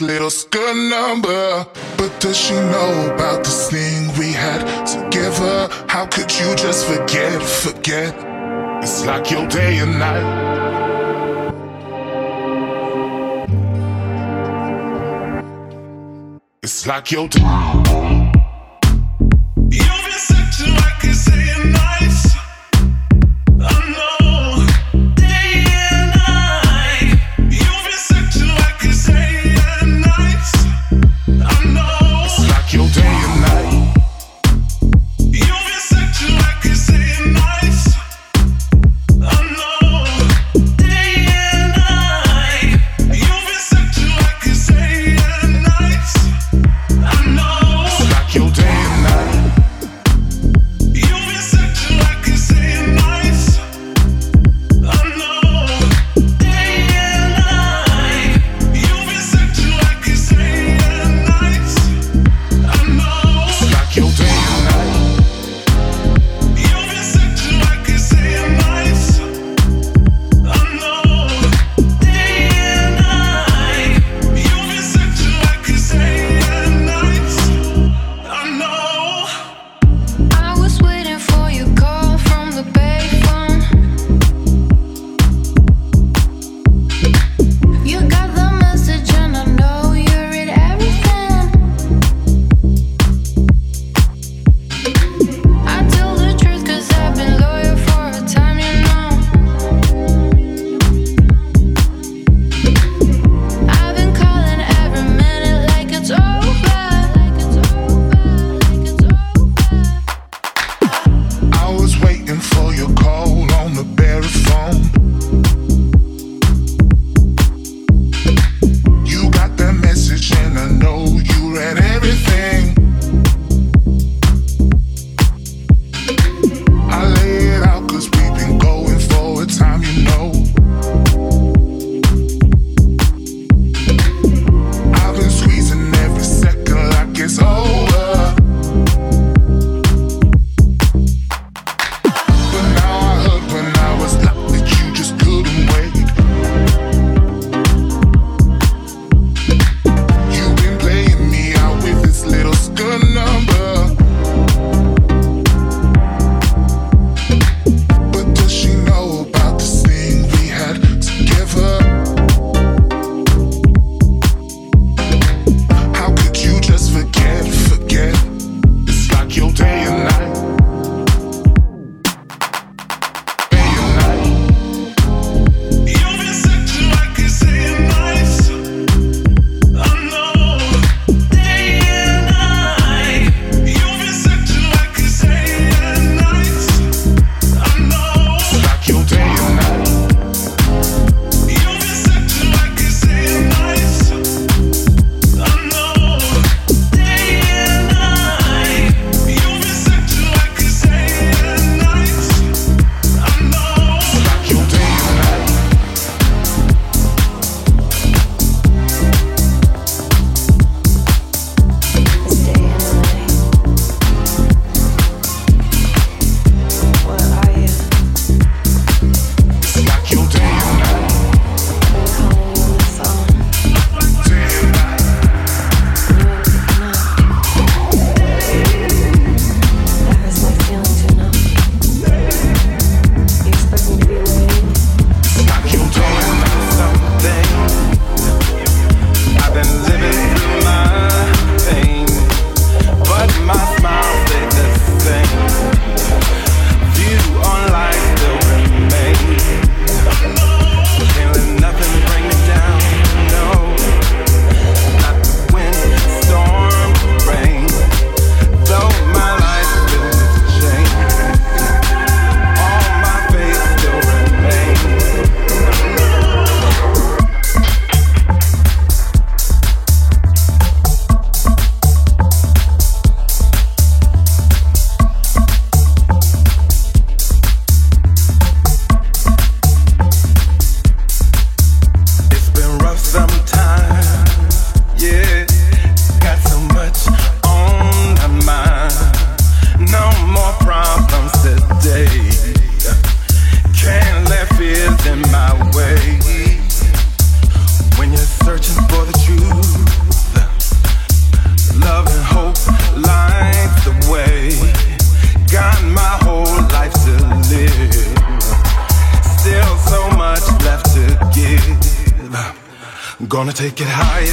little skirt number. But does she know about this thing we had together? How could you just forget, forget? It's like your day and night. It's like your day. Sometimes take it higher.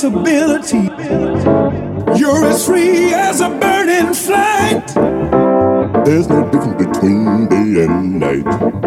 possibility. You're as free as a burning flame. flight. There's no difference between day and night.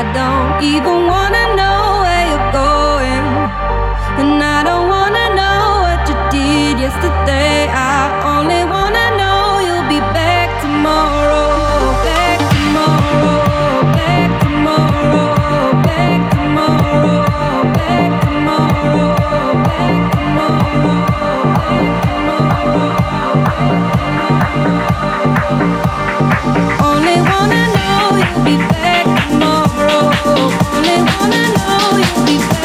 I don't even wanna know where you're going. And I don't wanna know what you did yesterday. I only wanna know you'll be back tomorrow. Back tomorrow. Back tomorrow. Back tomorrow. Back tomorrow. Back tomorrow. Only wanna know darling, wanna know you because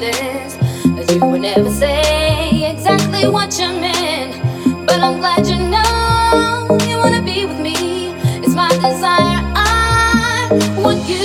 coincidence that you would never say exactly what you meant. But I'm glad you know you wanna be with me. It's my desire. I want you.